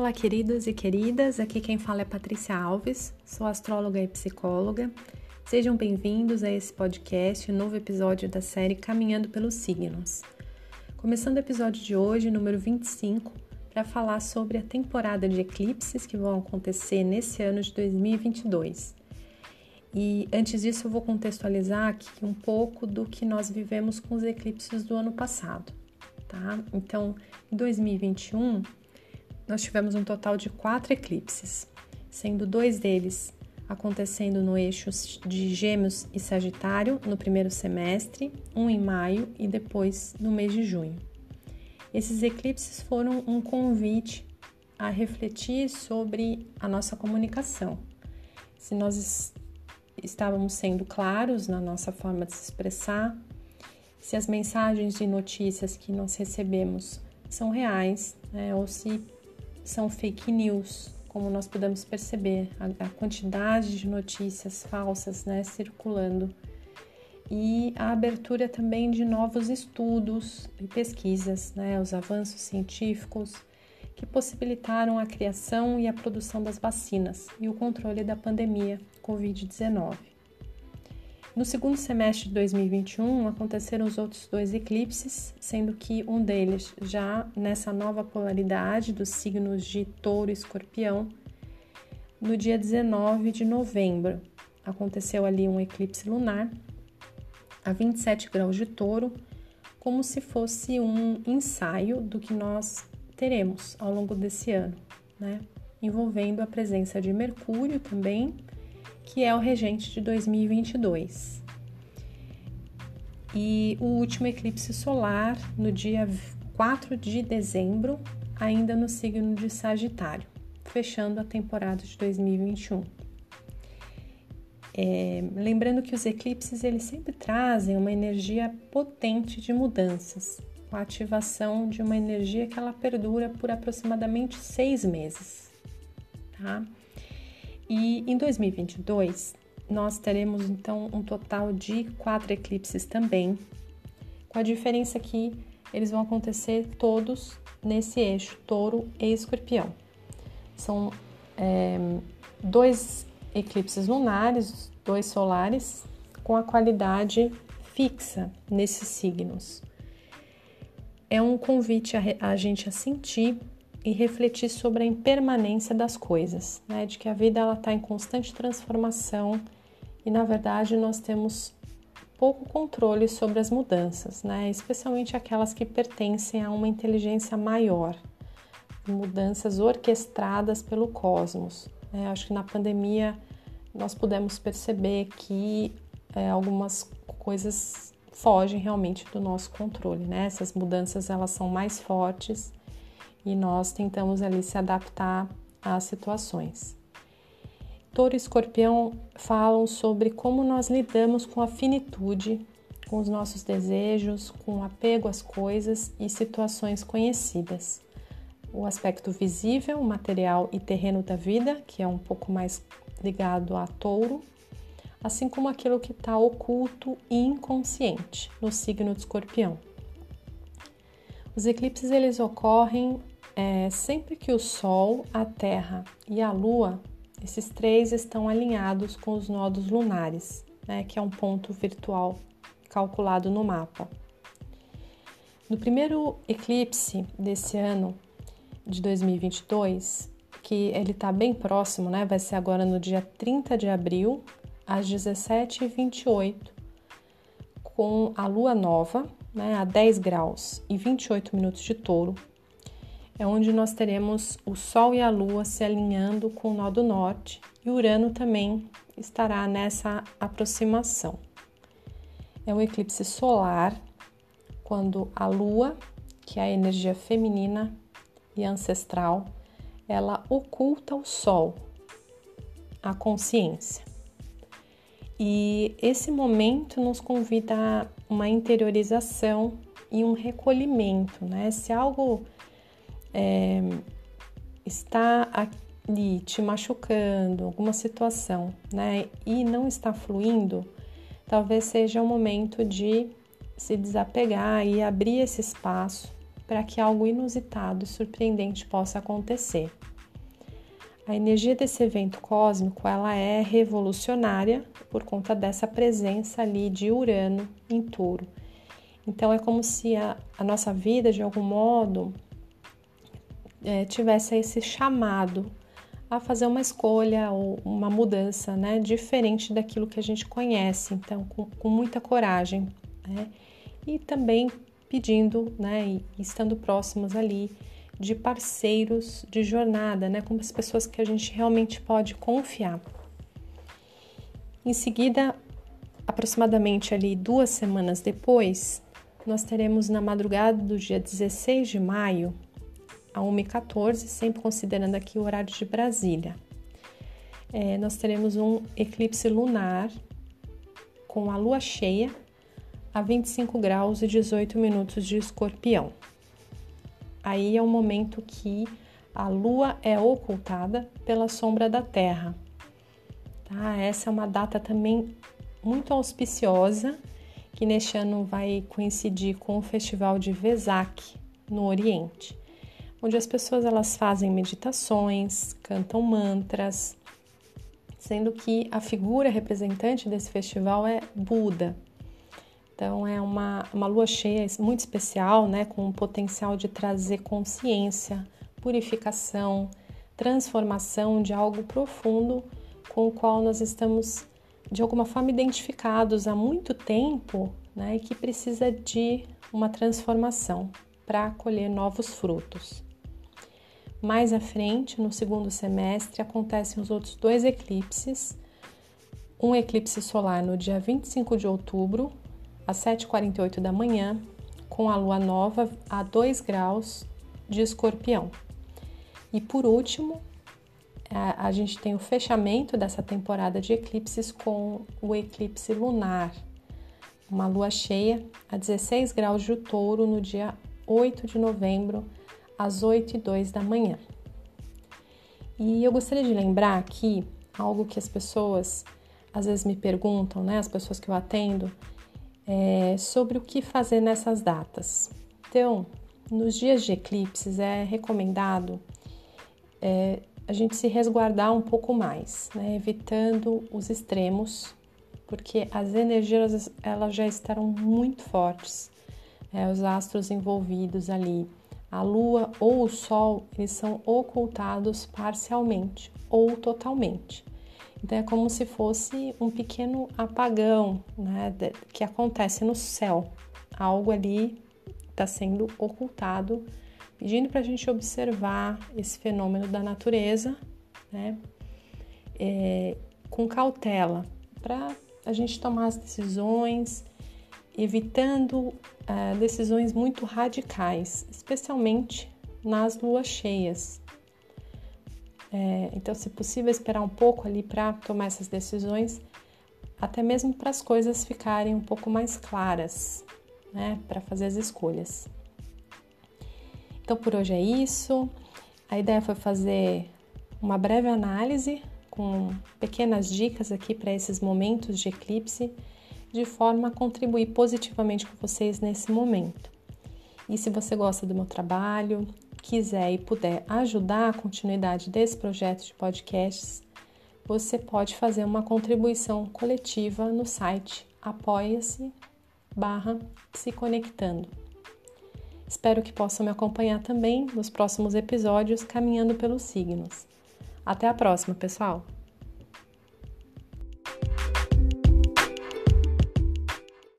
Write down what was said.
Olá, queridos e queridas. Aqui quem fala é Patrícia Alves, sou astróloga e psicóloga. Sejam bem-vindos a esse podcast, novo episódio da série Caminhando pelos Signos. Começando o episódio de hoje, número 25, para falar sobre a temporada de eclipses que vão acontecer nesse ano de 2022. E antes disso, eu vou contextualizar aqui um pouco do que nós vivemos com os eclipses do ano passado, tá? Então, em 2021, nós tivemos um total de quatro eclipses, sendo dois deles acontecendo no eixo de Gêmeos e Sagitário no primeiro semestre, um em maio e depois no mês de junho. Esses eclipses foram um convite a refletir sobre a nossa comunicação. Se nós estávamos sendo claros na nossa forma de se expressar, se as mensagens e notícias que nós recebemos são reais, né, ou se são fake news, como nós podemos perceber, a, a quantidade de notícias falsas né, circulando e a abertura também de novos estudos e pesquisas, né, os avanços científicos que possibilitaram a criação e a produção das vacinas e o controle da pandemia Covid-19. No segundo semestre de 2021 aconteceram os outros dois eclipses, sendo que um deles já nessa nova polaridade dos signos de Touro e Escorpião, no dia 19 de novembro. Aconteceu ali um eclipse lunar a 27 graus de Touro, como se fosse um ensaio do que nós teremos ao longo desse ano, né? Envolvendo a presença de Mercúrio também que é o regente de 2022. E o último eclipse solar no dia 4 de dezembro, ainda no signo de Sagitário, fechando a temporada de 2021. É, lembrando que os eclipses eles sempre trazem uma energia potente de mudanças, a ativação de uma energia que ela perdura por aproximadamente seis meses. Tá? E em 2022, nós teremos então um total de quatro eclipses também, com a diferença que eles vão acontecer todos nesse eixo touro e escorpião. São é, dois eclipses lunares, dois solares, com a qualidade fixa nesses signos. É um convite a, a gente a sentir e refletir sobre a impermanência das coisas, né? De que a vida ela está em constante transformação e na verdade nós temos pouco controle sobre as mudanças, né? Especialmente aquelas que pertencem a uma inteligência maior, mudanças orquestradas pelo cosmos. Né? Acho que na pandemia nós pudemos perceber que é, algumas coisas fogem realmente do nosso controle, né? Essas mudanças elas são mais fortes e nós tentamos ali se adaptar às situações. Touro e Escorpião falam sobre como nós lidamos com a finitude, com os nossos desejos, com o apego às coisas e situações conhecidas. O aspecto visível, material e terreno da vida, que é um pouco mais ligado a touro, assim como aquilo que está oculto e inconsciente no signo de escorpião. Os eclipses eles ocorrem é, sempre que o Sol, a Terra e a Lua, esses três estão alinhados com os nodos lunares, né, que é um ponto virtual calculado no mapa. No primeiro eclipse desse ano, de 2022, que ele está bem próximo, né? Vai ser agora no dia 30 de abril, às 17h28, com a lua nova, né, a 10 graus e 28 minutos de touro, é onde nós teremos o Sol e a Lua se alinhando com o nó do norte e Urano também estará nessa aproximação. É um eclipse solar quando a Lua, que é a energia feminina e ancestral, ela oculta o Sol, a consciência. E esse momento nos convida a uma interiorização e um recolhimento, né? Se algo é, está ali te machucando, alguma situação, né, e não está fluindo, talvez seja o momento de se desapegar e abrir esse espaço para que algo inusitado e surpreendente possa acontecer. A energia desse evento cósmico ela é revolucionária por conta dessa presença ali de Urano em Touro. Então é como se a, a nossa vida, de algum modo, é, tivesse esse chamado a fazer uma escolha ou uma mudança, né, diferente daquilo que a gente conhece. Então, com, com muita coragem, né, e também pedindo, né, e estando próximos ali de parceiros de jornada, né, com as pessoas que a gente realmente pode confiar. Em seguida, aproximadamente ali duas semanas depois, nós teremos na madrugada do dia 16 de maio a 1h14, sempre considerando aqui o horário de Brasília. É, nós teremos um eclipse lunar com a lua cheia a 25 graus e 18 minutos de escorpião. Aí é o momento que a lua é ocultada pela sombra da terra. Tá? Essa é uma data também muito auspiciosa, que neste ano vai coincidir com o festival de Vesak no Oriente onde as pessoas elas fazem meditações, cantam mantras, sendo que a figura representante desse festival é Buda. Então é uma, uma lua cheia muito especial, né, com o potencial de trazer consciência, purificação, transformação de algo profundo com o qual nós estamos de alguma forma identificados há muito tempo, né, e que precisa de uma transformação para colher novos frutos. Mais à frente, no segundo semestre, acontecem os outros dois eclipses. Um eclipse solar no dia 25 de outubro, às 7h48 da manhã, com a lua nova a 2 graus de escorpião. E por último, a gente tem o fechamento dessa temporada de eclipses com o eclipse lunar, uma lua cheia a 16 graus de touro no dia 8 de novembro às 8 e 2 da manhã. E eu gostaria de lembrar aqui algo que as pessoas às vezes me perguntam, né, as pessoas que eu atendo, é, sobre o que fazer nessas datas. Então, nos dias de eclipses é recomendado é, a gente se resguardar um pouco mais, né, evitando os extremos, porque as energias elas já estarão muito fortes, é, os astros envolvidos ali a lua ou o sol eles são ocultados parcialmente ou totalmente. Então é como se fosse um pequeno apagão né, que acontece no céu. Algo ali está sendo ocultado, pedindo para a gente observar esse fenômeno da natureza né, é, com cautela, para a gente tomar as decisões evitando uh, decisões muito radicais, especialmente nas luas cheias. É, então, se possível, esperar um pouco ali para tomar essas decisões, até mesmo para as coisas ficarem um pouco mais claras, né, para fazer as escolhas. Então, por hoje é isso. A ideia foi fazer uma breve análise com pequenas dicas aqui para esses momentos de eclipse de forma a contribuir positivamente com vocês nesse momento. E se você gosta do meu trabalho, quiser e puder ajudar a continuidade desse projeto de podcasts, você pode fazer uma contribuição coletiva no site apoia-se barra se conectando. Espero que possam me acompanhar também nos próximos episódios caminhando pelos signos. Até a próxima, pessoal!